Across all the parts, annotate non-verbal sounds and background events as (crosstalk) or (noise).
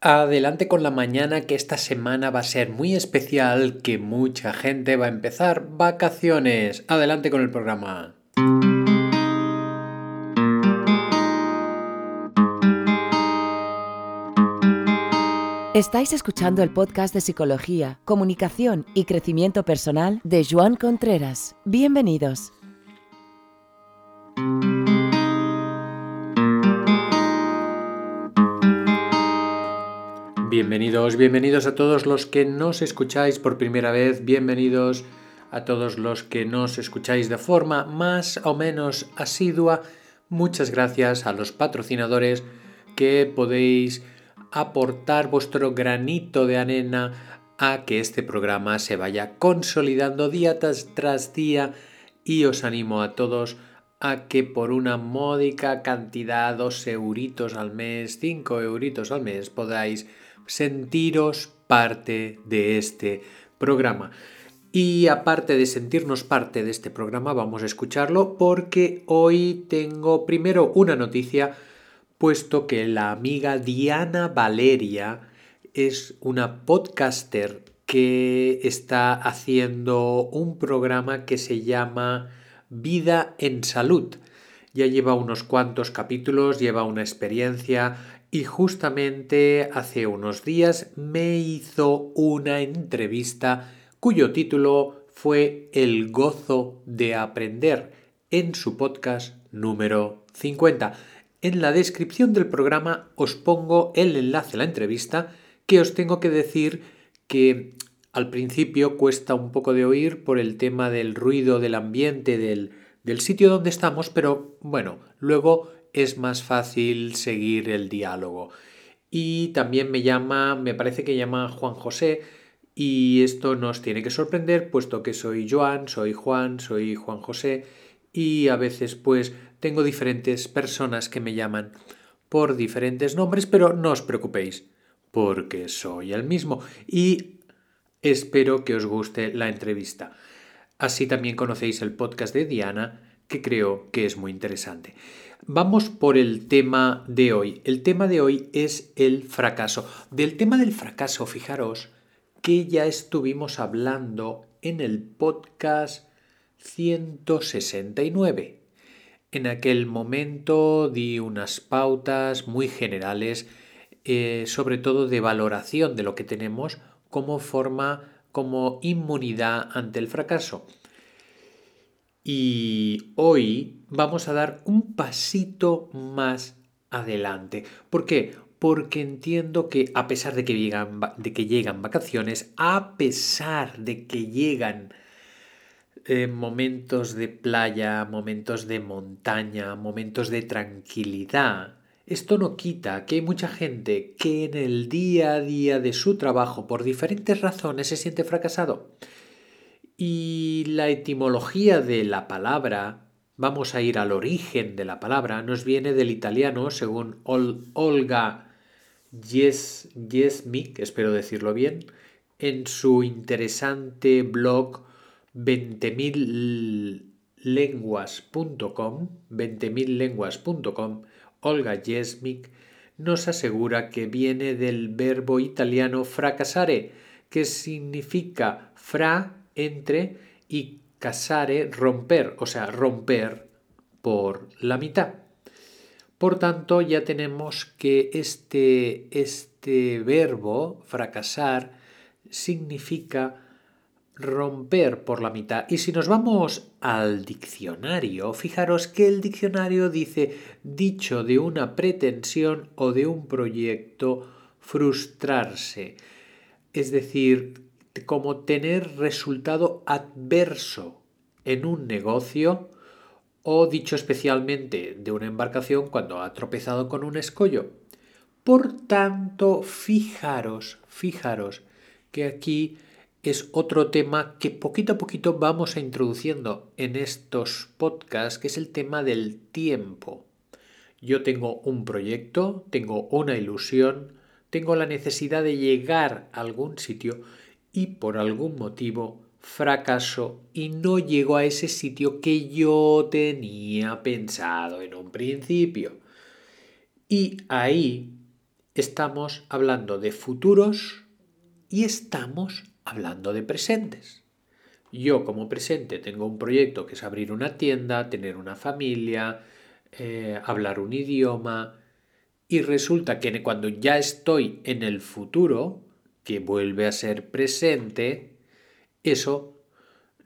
Adelante con la mañana que esta semana va a ser muy especial, que mucha gente va a empezar vacaciones. Adelante con el programa. Estáis escuchando el podcast de Psicología, Comunicación y Crecimiento Personal de Joan Contreras. Bienvenidos. Bienvenidos, bienvenidos a todos los que nos escucháis por primera vez, bienvenidos a todos los que nos escucháis de forma más o menos asidua. Muchas gracias a los patrocinadores que podéis aportar vuestro granito de arena a que este programa se vaya consolidando día tras, día y os animo a todos a que por una módica cantidad, dos euritos al mes, cinco euritos al mes, podáis sentiros parte de este programa. Y aparte de sentirnos parte de este programa, vamos a escucharlo porque hoy tengo primero una noticia, puesto que la amiga Diana Valeria es una podcaster que está haciendo un programa que se llama Vida en Salud. Ya lleva unos cuantos capítulos, lleva una experiencia, y justamente hace unos días me hizo una entrevista cuyo título fue El gozo de aprender en su podcast número 50. En la descripción del programa os pongo el enlace a la entrevista que os tengo que decir que al principio cuesta un poco de oír por el tema del ruido del ambiente del, del sitio donde estamos, pero bueno, luego es más fácil seguir el diálogo. Y también me llama, me parece que llama Juan José, y esto nos tiene que sorprender, puesto que soy Joan, soy Juan, soy Juan José, y a veces pues tengo diferentes personas que me llaman por diferentes nombres, pero no os preocupéis, porque soy el mismo. Y espero que os guste la entrevista. Así también conocéis el podcast de Diana, que creo que es muy interesante. Vamos por el tema de hoy. El tema de hoy es el fracaso. Del tema del fracaso, fijaros que ya estuvimos hablando en el podcast 169. En aquel momento di unas pautas muy generales, eh, sobre todo de valoración de lo que tenemos como forma, como inmunidad ante el fracaso. Y hoy vamos a dar un pasito más adelante. ¿Por qué? Porque entiendo que a pesar de que llegan, vacaciones, a pesar de que llegan eh, momentos de playa, momentos de montaña, momentos de tranquilidad, esto no quita que hay mucha gente que en el día a día de su trabajo, por diferentes razones, se siente fracasado. Y la etimología de la palabra, vamos a ir al origen de la palabra, nos viene del italiano, según Olga Jesmik, espero decirlo bien, en su interesante blog 20.000lenguas.com, 20.000lenguas.com, Olga Jesmik nos asegura que viene del verbo italiano fracasare, que significa fra entre y casare, romper, o sea, romper por la mitad. Por tanto, ya tenemos que este, este verbo, fracasar, significa romper por la mitad. Y si nos vamos al diccionario, fijaros que el diccionario dice dicho de una pretensión o de un proyecto frustrarse. Es decir, como tener resultado adverso en un negocio o dicho especialmente de una embarcación cuando ha tropezado con un escollo. Por tanto, fijaros, fijaros que aquí es otro tema que poquito a poquito vamos a introduciendo en estos podcasts, que es el tema del tiempo. Yo tengo un proyecto, tengo una ilusión, tengo la necesidad de llegar a algún sitio y por algún motivo fracasó y no llegó a ese sitio que yo tenía pensado en un principio. Y ahí estamos hablando de futuros y estamos hablando de presentes. Yo como presente tengo un proyecto que es abrir una tienda, tener una familia, eh, hablar un idioma y resulta que cuando ya estoy en el futuro, que vuelve a ser presente, eso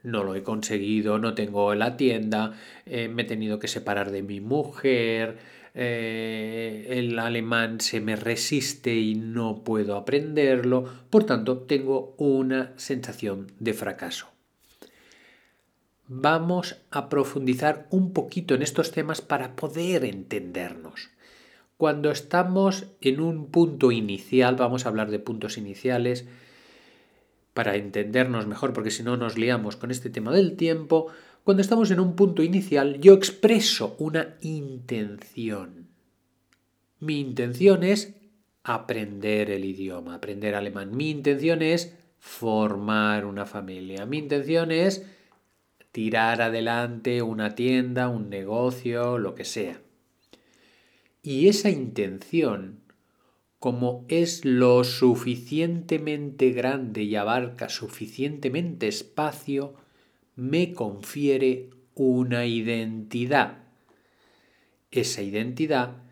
no lo he conseguido, no tengo la tienda, eh, me he tenido que separar de mi mujer, eh, el alemán se me resiste y no puedo aprenderlo, por tanto tengo una sensación de fracaso. Vamos a profundizar un poquito en estos temas para poder entendernos. Cuando estamos en un punto inicial, vamos a hablar de puntos iniciales, para entendernos mejor, porque si no nos liamos con este tema del tiempo, cuando estamos en un punto inicial, yo expreso una intención. Mi intención es aprender el idioma, aprender alemán. Mi intención es formar una familia. Mi intención es tirar adelante una tienda, un negocio, lo que sea. Y esa intención, como es lo suficientemente grande y abarca suficientemente espacio, me confiere una identidad. Esa identidad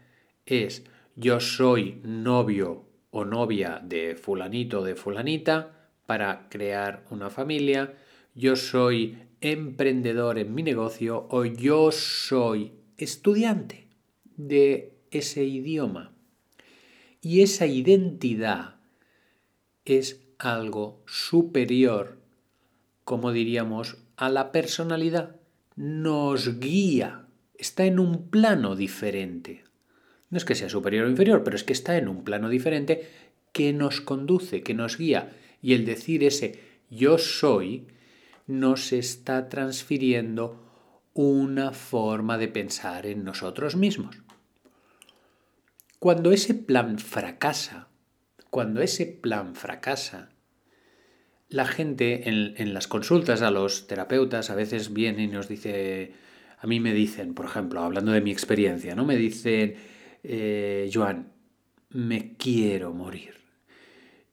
es yo soy novio o novia de fulanito o de fulanita para crear una familia, yo soy emprendedor en mi negocio o yo soy estudiante de ese idioma. Y esa identidad es algo superior, como diríamos, a la personalidad. Nos guía, está en un plano diferente. No es que sea superior o inferior, pero es que está en un plano diferente que nos conduce, que nos guía. Y el decir ese yo soy nos está transfiriendo una forma de pensar en nosotros mismos. Cuando ese plan fracasa, cuando ese plan fracasa, la gente en, las consultas a los terapeutas a veces viene y nos dice, a mí me dicen, por ejemplo, hablando de mi experiencia, ¿no? Me dicen, eh, Joan, me quiero morir.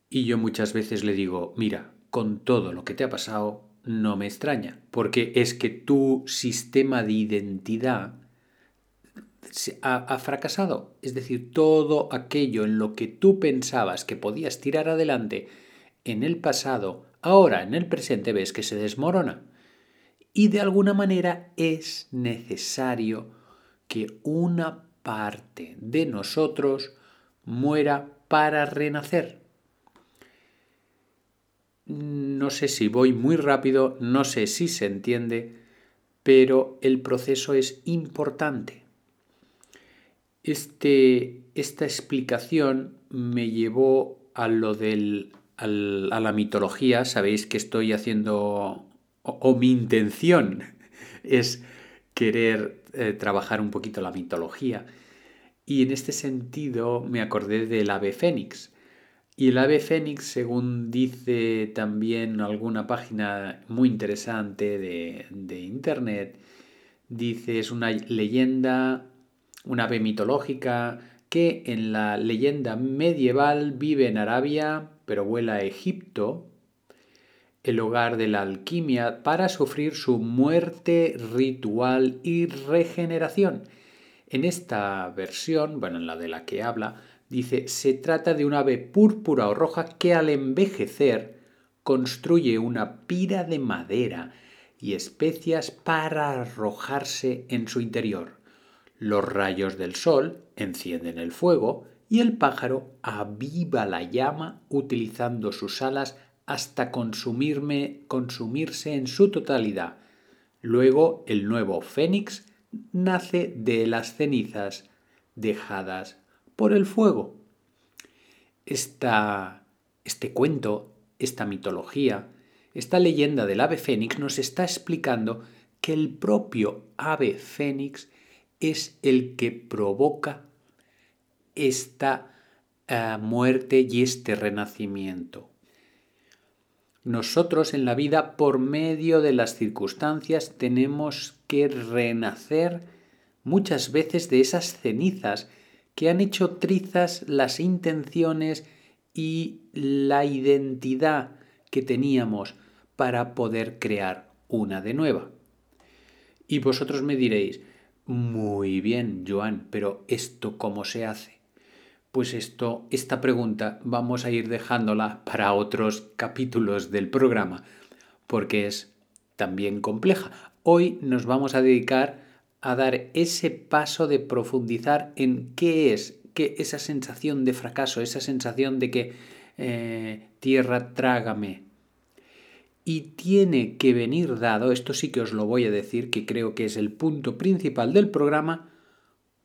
Y yo muchas veces le digo, mira, con todo lo que te ha pasado, no me extraña, porque es que tu sistema de identidad ha, fracasado. Es decir, todo aquello en lo que tú pensabas que podías tirar adelante en el pasado, ahora en el presente ves que se desmorona. Y de alguna manera es necesario que una parte de nosotros muera para renacer. No sé si voy muy rápido, no sé si se entiende, pero el proceso es importante. Este, esta explicación me llevó a lo del, a la mitología. Sabéis que estoy haciendo, o, mi intención (laughs) es querer eh, trabajar un poquito la mitología. Y en este sentido me acordé del ave fénix. Y el ave fénix, según dice también alguna página muy interesante de, de internet, dice es una leyenda un ave mitológica que en la leyenda medieval vive en Arabia, pero vuela a Egipto, el hogar de la alquimia, para sufrir su muerte ritual y regeneración. En esta versión, bueno, en la de la que habla, dice, se trata de un ave púrpura o roja que al envejecer construye una pira de madera y especias para arrojarse en su interior. Los rayos del sol encienden el fuego y el pájaro aviva la llama utilizando sus alas hasta consumirse en su totalidad. Luego el nuevo fénix nace de las cenizas dejadas por el fuego. Esta, este cuento, esta mitología, esta leyenda del ave fénix nos está explicando que el propio ave fénix es el que provoca esta eh, muerte y este renacimiento. Nosotros en la vida, por medio de las circunstancias, tenemos que renacer muchas veces de esas cenizas que han hecho trizas las intenciones y la identidad que teníamos para poder crear una de nueva. Y vosotros me diréis, muy bien, Joan, pero ¿esto cómo se hace? Pues esto, esta pregunta vamos a ir dejándola para otros capítulos del programa, porque es también compleja. Hoy nos vamos a dedicar a dar ese paso de profundizar en qué es que esa sensación de fracaso, esa sensación de que eh, tierra trágame. Y tiene que venir dado, esto sí que os lo voy a decir, que creo que es el punto principal del programa,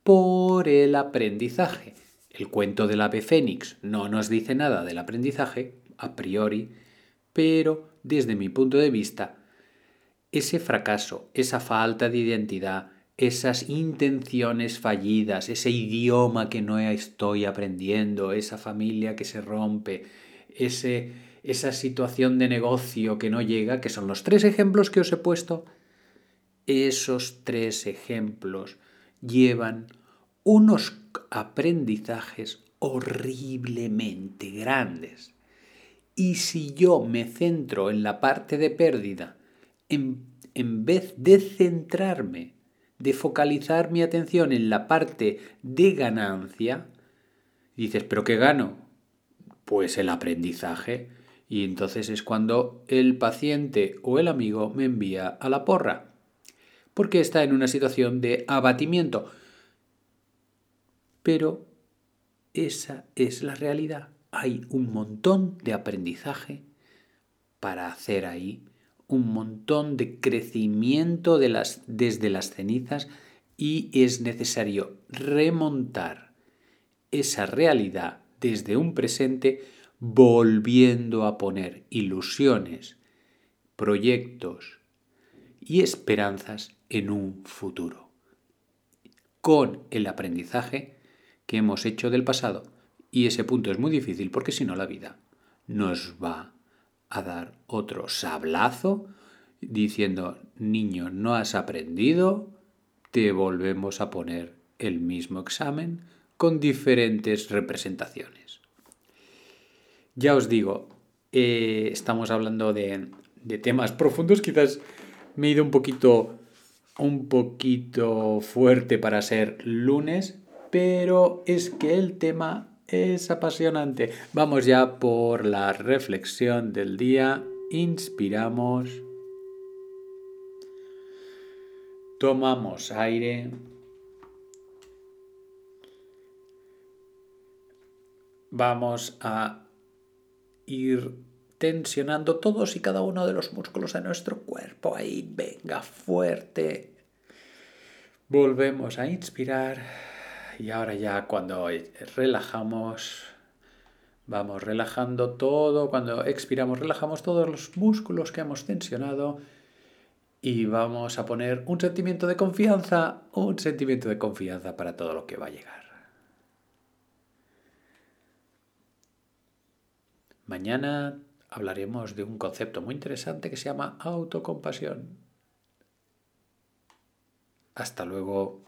por el aprendizaje. El cuento del ave fénix no nos dice nada del aprendizaje, a priori, pero desde mi punto de vista, ese fracaso, esa falta de identidad, esas intenciones fallidas, ese idioma que no estoy aprendiendo, esa familia que se rompe, ese, esa situación de negocio que no llega, que son los tres ejemplos que os he puesto, esos tres ejemplos llevan unos aprendizajes horriblemente grandes. Y si yo me centro en la parte de pérdida, en, en vez de centrarme de focalizar mi atención en la parte de ganancia, dices, ¿pero qué gano? Pues el aprendizaje. Y entonces es cuando el paciente o el amigo me envía a la porra, porque está en una situación de abatimiento. Pero esa es la realidad. Hay un montón de aprendizaje para hacer ahí un montón de crecimiento de las, desde las cenizas y es necesario remontar esa realidad desde un presente volviendo a poner ilusiones, proyectos y esperanzas en un futuro, con el aprendizaje que hemos hecho del pasado. Y ese punto es muy difícil porque si no la vida nos va a dar otro sablazo diciendo, niño, no has aprendido, te volvemos a poner el mismo examen con diferentes representaciones. Ya os digo, eh, estamos hablando de, de, temas profundos, quizás me he ido un poquito, un poquito fuerte para ser lunes, pero es que el tema es apasionante. Vamos ya por la reflexión del día. Inspiramos. Tomamos aire. Vamos a ir tensionando todos y cada uno de los músculos de nuestro cuerpo. Ahí, venga, fuerte. Volvemos a inspirar. Y ahora ya cuando relajamos, vamos relajando todo. Cuando expiramos, relajamos todos los músculos que hemos tensionado. Y vamos a poner un sentimiento de confianza, un sentimiento de confianza para todo lo que va a llegar. Mañana hablaremos de un concepto muy interesante que se llama autocompasión. Hasta luego.